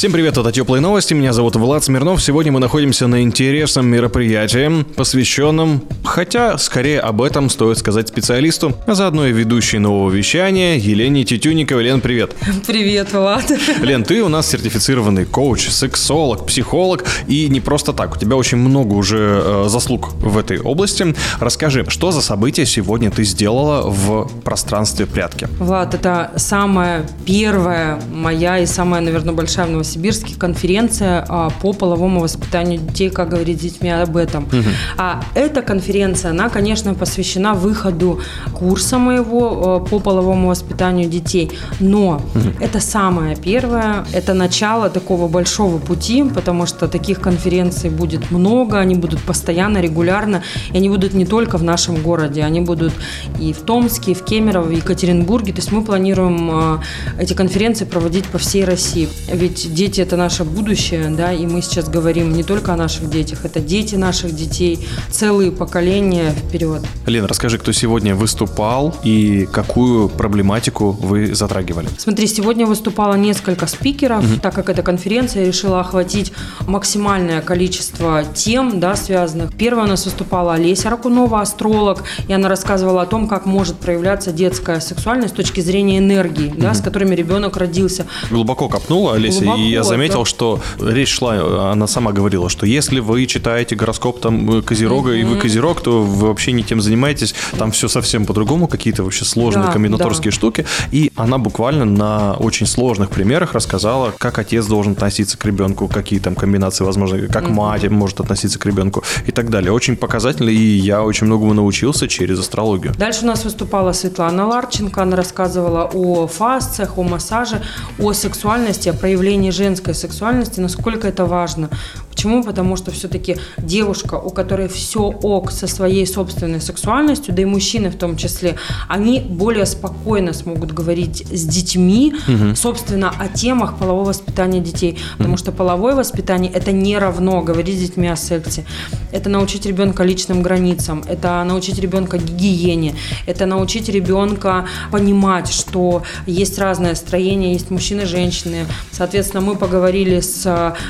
Всем привет, это Теплые новости, меня зовут Влад Смирнов. Сегодня мы находимся на интересном мероприятии, посвященном, хотя скорее об этом стоит сказать специалисту, а заодно и ведущей нового вещания Елене Тетюниковой. Лен, привет. Привет, Влад. Лен, ты у нас сертифицированный коуч, сексолог, психолог, и не просто так. У тебя очень много уже э, заслуг в этой области. Расскажи, что за события сегодня ты сделала в пространстве прятки? Влад, это самая первая моя и самая, наверное, большая в Новосибирске конференция а, по половому воспитанию детей, как говорить с детьми об этом. Угу. А эта конференция, она, конечно, посвящена выходу курса моего а, по половому воспитанию детей. Но угу. это самое первое, это начало такого большого пути, потому что таких конференций будет много, они будут постоянно, регулярно, и они будут не только в нашем городе, они будут и в Томске, и в Кемерово, в Екатеринбурге. То есть мы планируем а, эти конференции проводить по всей России. Ведь дети – это наше будущее, да, и мы сейчас говорим не только о наших детях, это дети наших детей, целые поколения вперед. Лена, расскажи, кто сегодня выступал и какую проблематику вы затрагивали? Смотри, сегодня выступало несколько спикеров, угу. так как эта конференция решила охватить максимальное количество тем, да, связанных. Первая у нас выступала Олеся Ракунова, астролог, и она рассказывала о том, как может проявляться детская сексуальность с точки зрения энергии, угу. да, с которыми ребенок родился. Глубоко копнула Олеся, Глубоко, и я заметил, да. что речь шла, она сама говорила, что если вы читаете гороскоп там э, Козерога, mm-hmm. и вы Козерог, то вы вообще не тем занимаетесь, там все совсем по-другому, какие-то вообще сложные да, комбинаторские да. штуки. И она буквально на очень сложных примерах рассказала, как отец должен относиться к ребенку, какие там комбинации возможны, как mm-hmm. мать может относиться к ребенку и так далее. Очень показательно, и я очень многому научился через астрологию. Дальше у нас выступала Светлана Ларченко, она рассказывала о фасциях, о массаже, о сексуальности, о проявлении женской сексуальности, насколько это важно. Почему? Потому что все-таки девушка, у которой все ок со своей собственной сексуальностью, да и мужчины в том числе, они более спокойно смогут говорить с детьми, угу. собственно, о темах полового воспитания детей. Потому что половое воспитание это не равно говорить с детьми о сексе. Это научить ребенка личным границам, это научить ребенка гигиене, это научить ребенка понимать, что есть разное строение, есть мужчины, женщины. Соответственно, мы поговорили с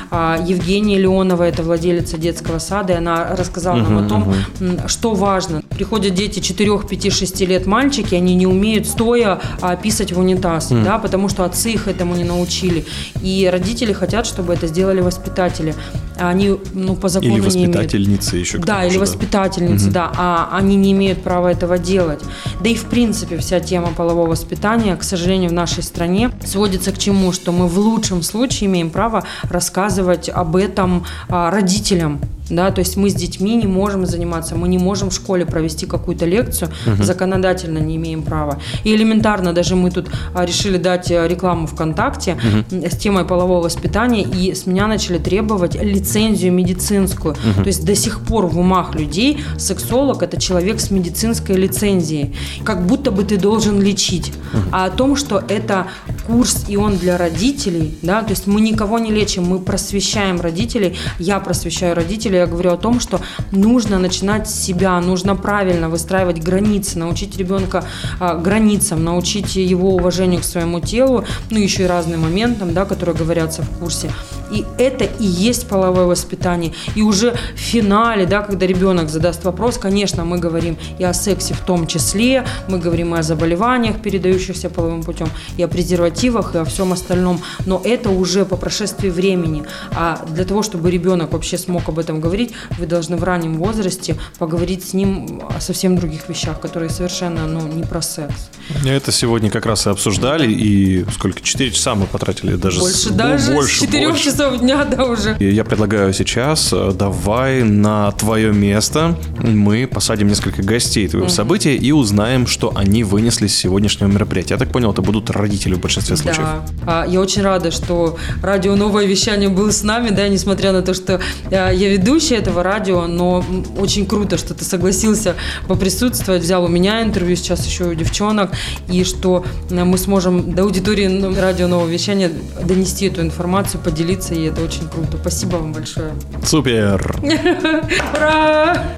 а, Евгенией Леонова, это владелица детского сада, и она рассказала uh-huh, нам о том, uh-huh. что важно. Приходят дети 4, 5, 6 лет мальчики, они не умеют стоя а, писать в унитаз, uh-huh. да, потому что отцы их этому не научили. И родители хотят, чтобы это сделали воспитатели. Они, ну, по закону или воспитательницы не имеют. еще. Да, или воспитательницы, uh-huh. да, а они не имеют права этого делать. Да и в принципе вся тема полового воспитания, к сожалению, в нашей стране сводится к чему, что мы в лучшем случае имеем право рассказывать об этом а, родителям да, то есть мы с детьми не можем заниматься, мы не можем в школе провести какую-то лекцию, угу. законодательно не имеем права. И элементарно даже мы тут а, решили дать э, рекламу ВКонтакте угу. с темой полового воспитания, и с меня начали требовать лицензию медицинскую. Угу. То есть до сих пор в умах людей сексолог – это человек с медицинской лицензией. Как будто бы ты должен лечить. Угу. А о том, что это курс, и он для родителей, да, то есть мы никого не лечим, мы просвещаем родителей, я просвещаю родителей, я говорю о том, что нужно начинать с себя, нужно правильно выстраивать границы, научить ребенка а, границам, научить его уважению к своему телу, ну еще и разным моментам, да, которые говорятся в курсе. И это и есть половое воспитание. И уже в финале, да, когда ребенок задаст вопрос, конечно, мы говорим и о сексе в том числе, мы говорим и о заболеваниях, передающихся половым путем, и о презервативах, и о всем остальном. Но это уже по прошествии времени. А для того, чтобы ребенок вообще смог об этом говорить, вы должны в раннем возрасте поговорить с ним о совсем других вещах, которые совершенно ну, не про секс. Это сегодня как раз и обсуждали, и сколько? Четыре часа мы потратили даже. Больше, с... даже больше, с 4 больше. часов дня, да, уже. Я предлагаю сейчас, э, давай на твое место мы посадим несколько гостей твоего события и узнаем, что они вынесли с сегодняшнего мероприятия. Я так понял, это будут родители в большинстве случаев. Да. Я очень рада, что радио «Новое вещание» было с нами, да, несмотря на то, что а, я ведущая этого радио, но очень круто, что ты согласился поприсутствовать, взял у меня интервью, сейчас еще у девчонок, и что э, мы сможем до аудитории радио «Новое вещание» донести эту информацию, поделиться, и это очень круто. Спасибо вам большое. Супер! Ура!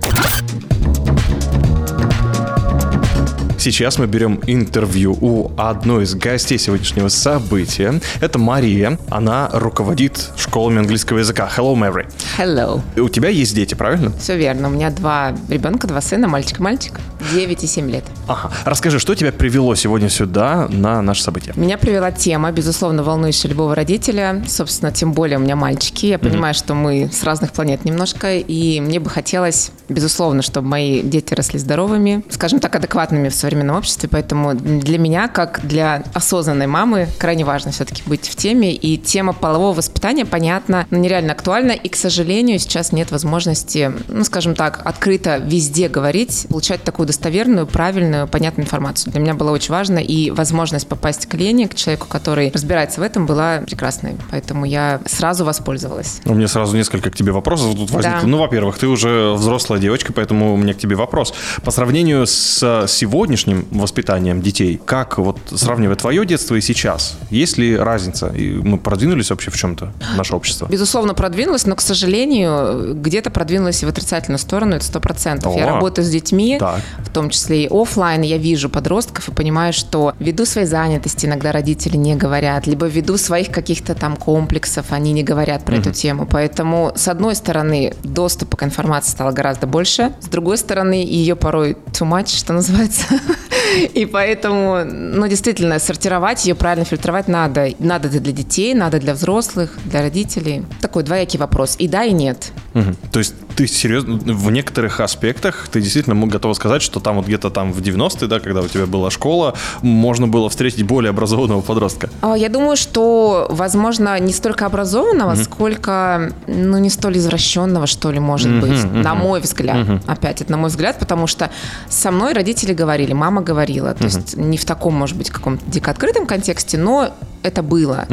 Сейчас мы берем интервью у одной из гостей сегодняшнего события. Это Мария. Она руководит школами английского языка. Hello, Mary. Hello. У тебя есть дети, правильно? Все верно. У меня два ребенка, два сына, мальчик и мальчик. 9 и 7 лет. Ага. Расскажи, что тебя привело сегодня сюда на наше событие? Меня привела тема, безусловно, волнующая любого родителя. Собственно, тем более у меня мальчики. Я понимаю, что мы с разных планет немножко. И мне бы хотелось, безусловно, чтобы мои дети росли здоровыми, скажем так, адекватными в современном обществе. Поэтому для меня, как для осознанной мамы, крайне важно все-таки быть в теме. И тема полового воспитания, понятно, но нереально актуальна. И, к сожалению, сейчас нет возможности, ну, скажем так, открыто везде говорить, получать такую достоверную, правильную, понятную информацию. Для меня было очень важно. И возможность попасть к Лене, к человеку, который разбирается в этом, была прекрасной. Поэтому я сразу воспользовалась. У меня сразу несколько к тебе вопросов тут возникло. Да. Ну, во-первых, ты уже взрослая девочка, поэтому у меня к тебе вопрос. По сравнению с сегодняшним воспитанием детей, как вот сравнивая твое детство и сейчас, есть ли разница? И мы продвинулись вообще в чем-то, наше общество? Безусловно, продвинулась, но, к сожалению, где-то продвинулась и в отрицательную сторону, это сто процентов. Я О, работаю с детьми, так. В том числе и оффлайн, я вижу подростков и понимаю, что ввиду своей занятости иногда родители не говорят, либо ввиду своих каких-то там комплексов они не говорят про эту тему. Поэтому, с одной стороны, доступа к информации стало гораздо больше, с другой стороны, ее порой too much, что называется. И поэтому, ну, действительно, сортировать ее, правильно фильтровать надо. Надо это для детей, надо для взрослых, для родителей. Такой двоякий вопрос. И да, и нет. Мгм. То есть ты серьезно, в некоторых аспектах ты действительно готова сказать, что там вот где-то там в 90-е, да, когда у тебя была школа, можно было встретить более образованного подростка. А, Я думаю, что, возможно, не столько образованного, сколько, ну, не столь извращенного, что ли, может быть, на мой взгляд. Опять, это на мой взгляд, потому что со мной родители говорили, мама говорила, то есть не в таком, может быть, каком-то дико открытом контексте, но это было.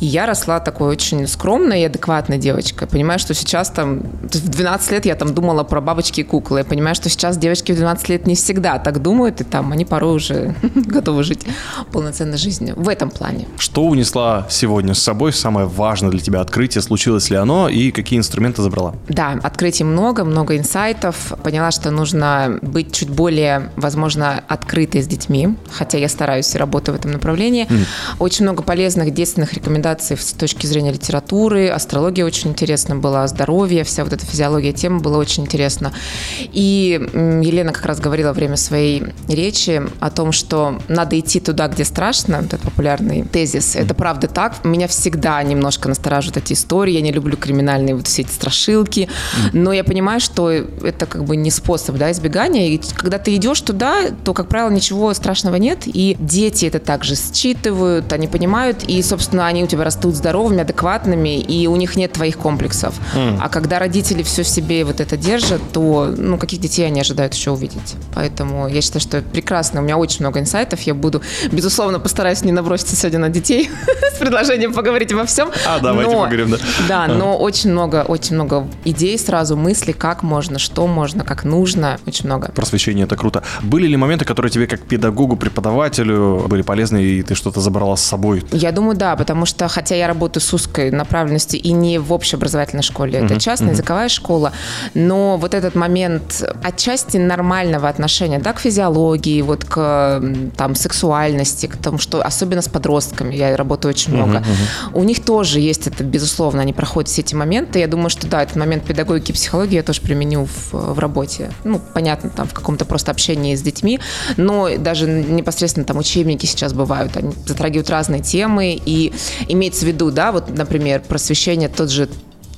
И я росла такой очень скромной и адекватной девочкой. Понимаю, что сейчас там, в 12 лет я там думала про бабочки и куклы. Я понимаю, что сейчас девочки в 12 лет не всегда так думают, и там они порой уже готовы жить полноценной жизнью. В этом плане. Что унесла сегодня с собой? Самое важное для тебя открытие, случилось ли оно и какие инструменты забрала? Да, открытий много, много инсайтов. Поняла, что нужно быть чуть более, возможно, открытой с детьми, хотя я стараюсь и работаю в этом направлении. Очень много полезных действенных рекомендаций с точки зрения литературы, астрология очень интересна была, здоровье, вся вот эта физиология тема была очень интересна. И Елена как раз говорила во время своей речи о том, что надо идти туда, где страшно, этот популярный тезис. Это правда так. Меня всегда немножко настораживают эти истории. Я не люблю криминальные вот все эти страшилки. Но я понимаю, что это как бы не способ да, избегания. И когда ты идешь туда, то, как правило, ничего страшного нет. И дети это также считывают, они понимают. И, собственно, они у тебя растут здоровыми, адекватными, и у них нет твоих комплексов. А когда родители все в себе вот это держат, то, ну, каких детей они ожидают еще увидеть? Поэтому я считаю, что прекрасно. У меня очень много инсайтов. Я буду, безусловно, постараюсь не наброситься сегодня на детей с предложением поговорить обо всем. А, давайте Но- поговорим, да. Да, но очень много, очень много идей сразу, мыслей, как можно, что можно, как нужно. Очень много. Просвещение это круто. Были ли моменты, которые тебе как педагогу, преподавателю были полезны, и ты что-то забрала с собой? Я думаю, да, потому что, хотя я работаю с узкой направленностью и не в общеобразовательной школе, это частная языковая школа, но вот этот момент отчасти нормального отношения, да, к физиологии, вот к там сексуальности, к тому, что особенно с подростками, я работаю очень много, у них тоже есть это, безусловно, они проходят все эти моменты. Я думаю, что да, этот момент педагогики и психологии я тоже применю в, в работе. Ну, понятно, там в каком-то просто общении с детьми, но даже непосредственно там учебники сейчас бывают, они затрагивают разные темы, и имеется в виду, да, вот, например, просвещение, тот же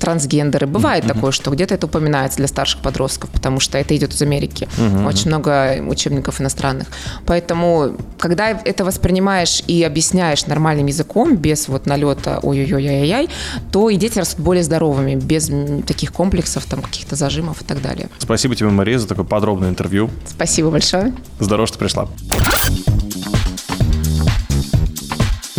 трансгендеры. Бывает такое, что где-то это упоминается для старших подростков, потому что это идет из Америки. Очень много учебников иностранных. Поэтому, когда это воспринимаешь и объясняешь нормальным языком, без вот налета ой-ой-ой-ай-яй, то и дети растут более здоровыми, без таких комплексов, там, каких-то зажимов и так далее. Спасибо тебе, Мария, за такое подробное интервью. Спасибо большое. Здорово, что пришла.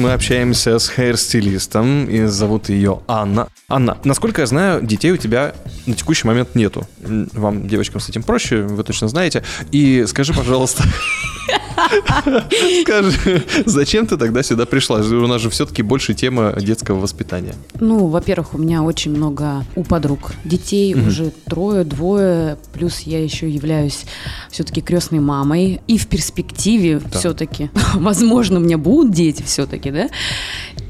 Мы общаемся с хейр-стилистом, и зовут ее Анна. Анна, насколько я знаю, детей у тебя на текущий момент нету. Вам, девочкам, с этим проще, вы точно знаете. И скажи, пожалуйста, скажи, зачем ты тогда сюда пришла? У нас же все-таки больше тема детского воспитания. Ну, во-первых, у меня очень много у подруг детей, уже трое, двое, плюс я еще являюсь все-таки крестной мамой. И в перспективе все-таки, возможно, у меня будут дети все-таки, да?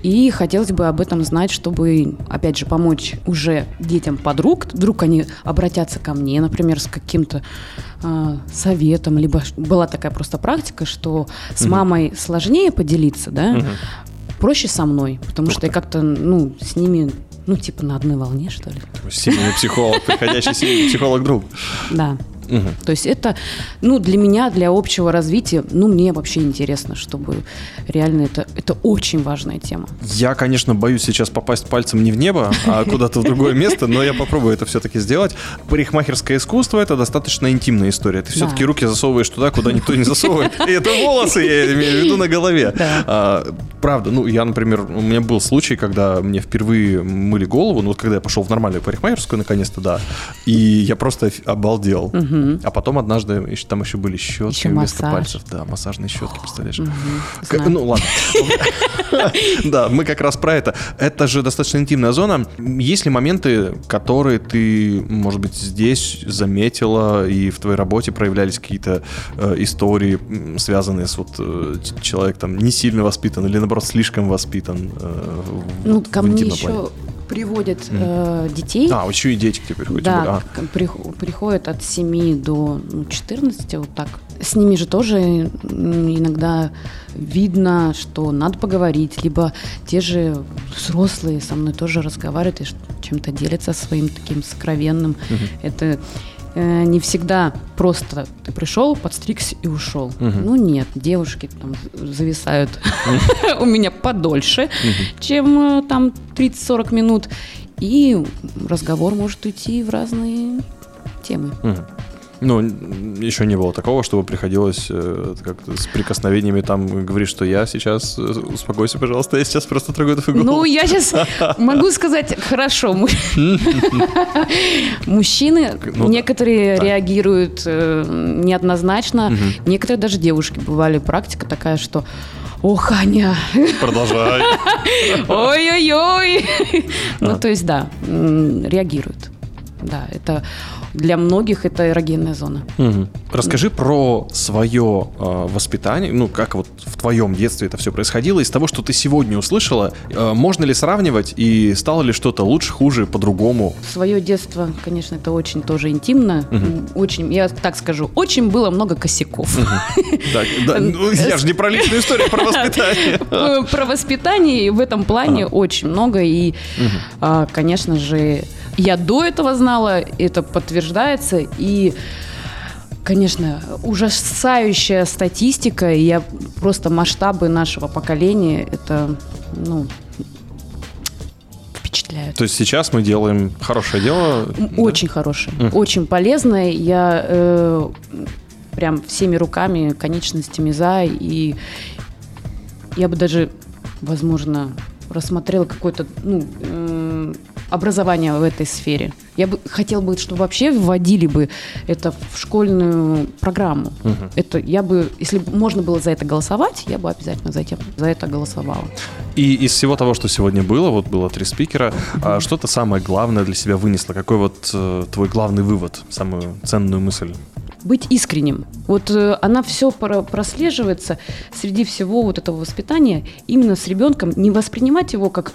И хотелось бы об этом знать, чтобы, опять же, помочь уже детям подруг. Вдруг они обратятся ко мне, например, с каким-то а, советом, либо была такая просто практика, что с мамой сложнее поделиться, да, проще со мной, потому что я как-то, ну, с ними, ну, типа на одной волне, что ли. Семейный психолог, приходящий семейный психолог-друг. Да. Мгм. То есть это, ну, для меня, для общего развития, ну, мне вообще интересно, чтобы реально это, это очень важная тема. Я, конечно, боюсь сейчас попасть пальцем не в небо, а куда-то в другое место, но я попробую это все-таки сделать. Парикмахерское искусство – это достаточно интимная история. Ты все-таки руки засовываешь туда, куда никто не засовывает. И это волосы, я имею в виду, на голове. А, Правда, ну, я, например, у меня был случай, когда мне впервые мыли голову, ну, вот когда я пошел в нормальную парикмахерскую, наконец-то, да, и я просто оф- обалдел. А потом однажды еще- там еще были щетки Еще вместо массаж. пальцев. Да, массажные щетки, представляешь? К- знаю. Ну, ладно. Да, мы как раз про это. Это же достаточно интимная зона. Есть ли моменты, которые ты, может быть, здесь заметила, и в твоей работе проявлялись какие-то э, истории, связанные с вот э, ч- человек там не сильно воспитан или, наоборот, слишком воспитан? э, Ну, в ко мне еще плане? Приводят э, детей. А, еще и дети теперь хоть Да, а. к- прих- приходят от 7 до ну, 14, вот так. С ними же тоже иногда видно, что надо поговорить, либо те же взрослые со мной тоже разговаривают и чем-то делятся своим таким сокровенным. Это э, не всегда просто ты пришел, подстригся и ушел. Ну нет, девушки там зависают у меня подольше, чем э, там 30-40 минут. И разговор может уйти в разные темы. Мгм. Ну, еще не было такого, чтобы приходилось э, как-то с прикосновениями там говорить, что я сейчас, э, успокойся, пожалуйста, я сейчас просто трогаю твою голову. Ну, я сейчас могу сказать, хорошо, му- мужчины Ну да. некоторые реагируют э, неоднозначно, некоторые даже девушки бывали практика такая, что Ох, Аня, Продолжай. ой-ой-ой. Ну, то есть, да, м, реагируют. Да, это для многих это эрогенная зона. Мгм. Расскажи про свое э, воспитание, ну, как вот в твоем детстве это все происходило. Из того, что ты сегодня услышала, э, можно ли сравнивать и стало ли что-то лучше, хуже, по-другому? Свое детство, конечно, это очень тоже интимно. М, Очень, я так скажу, очень было много косяков. Ну, я же не про личную историю, про воспитание. Э, Про воспитание в этом плане очень много. И, а, конечно же, я до этого знала, это подтверждается. И, конечно, ужасающая статистика. и Я просто масштабы нашего поколения, это, ну, впечатляют. То есть сейчас мы делаем хорошее дело. М, да? Очень хорошее, очень полезное. Я э, прям всеми руками, конечностями за. И я бы даже, возможно, рассмотрела какое-то ну, э, образование в этой сфере. Я бы хотела бы, чтобы вообще вводили бы это в школьную программу. Это я бы, если бы можно было за это голосовать, я бы обязательно за, этим, за это голосовала. И из всего того, что сегодня было, вот было три спикера, а что ты самое главное для себя вынесла? Какой вот э, твой главный вывод, самую ценную мысль? Быть искренним. Вот э, она все прослеживается среди всего вот этого воспитания именно с ребенком, не воспринимать его как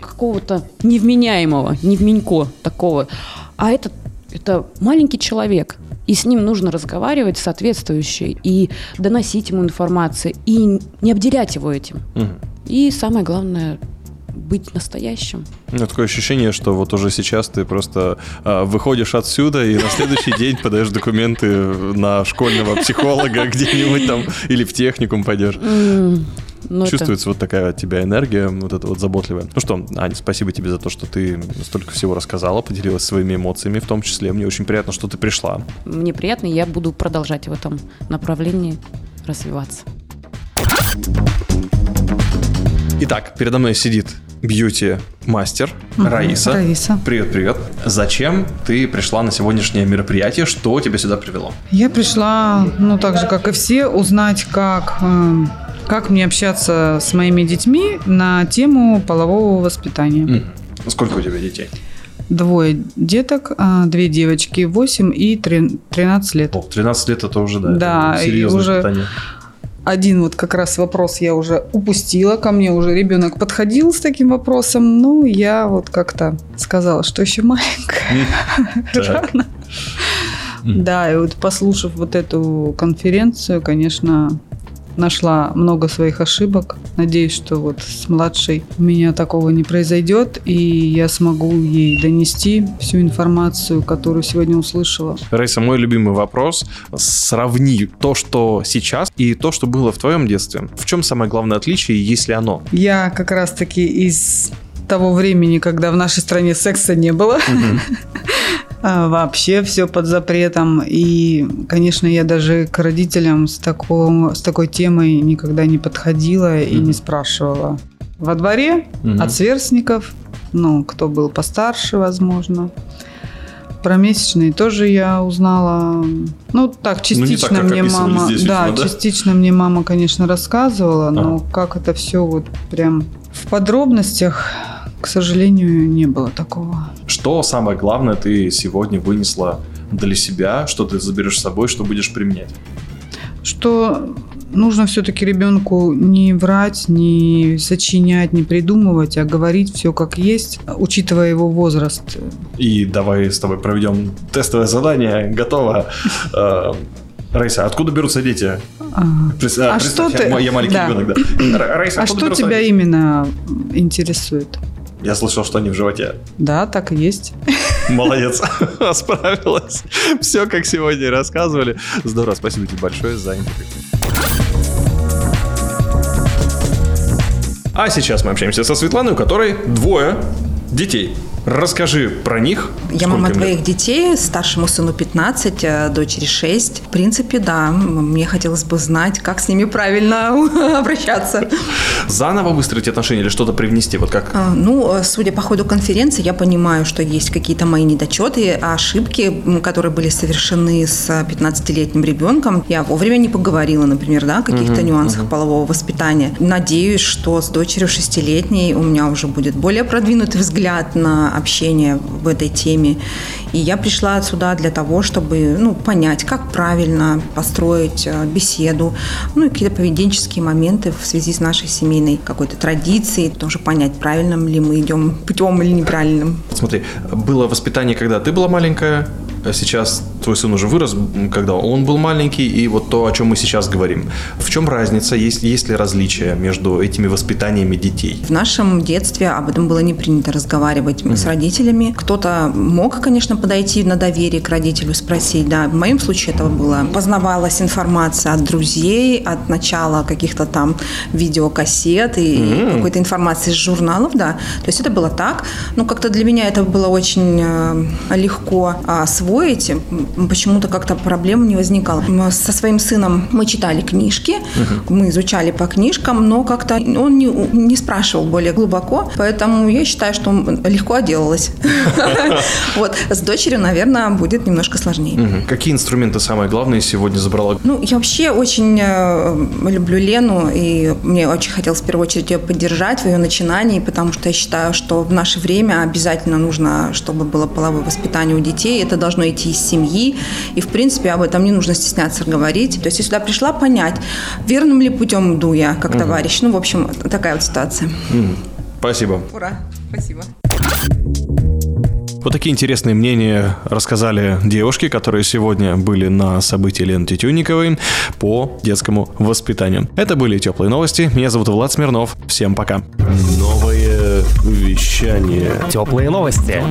какого-то невменяемого, невменько такого, а это, это маленький человек, и с ним нужно разговаривать соответствующе, и доносить ему информацию, и не обделять его этим. Мгм. И самое главное быть настоящим. Ну, такое ощущение, что вот уже сейчас ты просто а, выходишь отсюда и на следующий день подаешь документы на школьного психолога где-нибудь там или в техникум пойдешь. Но Чувствуется вот такая от тебя энергия, вот эта вот заботливая. Ну что, Аня, спасибо тебе за то, что ты столько всего рассказала, поделилась своими эмоциями, в том числе. Мне очень приятно, что ты пришла. Это, мне приятно, и я буду продолжать в этом направлении развиваться. Итак, передо мной сидит бьюти-мастер Раиса. Раиса. Привет, привет. Зачем ты пришла на сегодняшнее мероприятие? Что тебя сюда привело? Я пришла, ну так же, как и все, узнать, как, э, как мне общаться с моими детьми на тему полового воспитания. Сколько у тебя детей? Двое деток, а, две девочки, 8 и трин- 13 лет. О, 13 лет это уже, да, Да, серьезное уже- испытание. Один вот как раз вопрос я уже упустила, ко мне уже ребенок подходил с таким вопросом, ну я вот как-то сказала, что еще маленькая, рано. Да, и вот послушав вот эту конференцию, конечно, нашла много своих ошибок. Надеюсь, что вот с младшей у меня такого не произойдет, и я смогу ей донести всю информацию, которую сегодня услышала. Раиса, мой любимый вопрос. Сравни то, что сейчас, и то, что было в твоем детстве. В чем самое главное отличие, если оно? Я как раз-таки из того времени, когда в нашей стране секса не было. А, Вообще все под запретом. И, конечно, я даже к родителям с, такого, с такой темой никогда не подходила и не спрашивала. Во дворе Мгм. от сверстников, ну, кто был постарше, возможно. Про месячные тоже я узнала. Ну, так, частично как мне описывали мама. здесь, да, видимо, да? частично мне мама, конечно, рассказывала, но как это все вот прям в подробностях, к сожалению, не было такого. Что самое главное ты сегодня вынесла для себя, что ты заберешь с собой, что будешь применять? Что нужно все-таки ребенку не врать, не сочинять, не придумывать, а говорить все как есть, учитывая его возраст. И давай с тобой проведем тестовое задание. Готово. Э, Раиса, откуда берутся дети? А, Прис- А что я, ты- я маленький да. ребенок, да. Ра- Раиса, а что тебя дети? именно интересует? Я слышал, что они в животе. Да, так и есть. Молодец, справилась. Все, как сегодня и рассказывали. Здорово, спасибо тебе большое за интервью. А сейчас мы общаемся со Светланой, у которой двое детей. Расскажи про них. Я Сколько мама им лет? двоих детей, старшему сыну 15, э, дочери 6. В принципе, да, мне хотелось бы знать, как с ними правильно обращаться. Заново выстроить отношения или что-то привнести? Вот как? А, Ну, э, судя по ходу конференции, я понимаю, что есть какие-то мои недочеты, ошибки, которые были совершены с 15-летним ребенком. Я вовремя не поговорила, например, да, о каких-то нюансах полового воспитания. Надеюсь, что с дочерью шестилетней у меня уже будет более продвинутый взгляд на общение в этой теме. И я пришла сюда для того, чтобы ну, понять, как правильно построить э, беседу, ну и какие-то поведенческие моменты в связи с нашей семейной какой-то традицией, тоже понять, правильным ли мы идем путем или неправильным. Смотри, было воспитание, когда ты была маленькая, а сейчас твой сын уже вырос, когда он был маленький, и вот то, о чем мы сейчас говорим. В чем разница, есть, есть ли различия между этими воспитаниями детей? В нашем детстве об этом было не принято разговаривать с родителями. Кто-то мог, конечно, подойти на доверие к родителю, спросить. Да, в моем случае это было. Познавалась информация от друзей, от начала каких-то там видеокассет и какой-то информации из журналов, да. То есть это было так. Но как-то для меня это было очень э, легко освоить. Почему-то как-то проблем не возникало. Со своим сыном мы читали книжки, мы изучали по книжкам, но как-то он не, не спрашивал более глубоко, поэтому я считаю, что легко отделалась. Вот. С дочерью, наверное, будет немножко сложнее. Какие инструменты самые главные сегодня забрала? Ну, я вообще очень э, люблю Лену, и мне очень хотелось в первую очередь ее поддержать в ее начинании, потому что я считаю, что в наше время обязательно нужно, чтобы было половое воспитание у детей. Это должно идти из семьи, и, в принципе, об этом не нужно стесняться говорить. То есть я сюда пришла понять, верным ли путем иду я как товарищ. Ну, в общем, такая вот ситуация. М, Спасибо. Ура! Спасибо. Вот такие интересные мнения рассказали девушки, которые сегодня были на событии Лены Тютюнниковой по детскому воспитанию. Это были теплые новости. Меня зовут Влад Смирнов. Всем пока. Новое вещание. Теплые новости.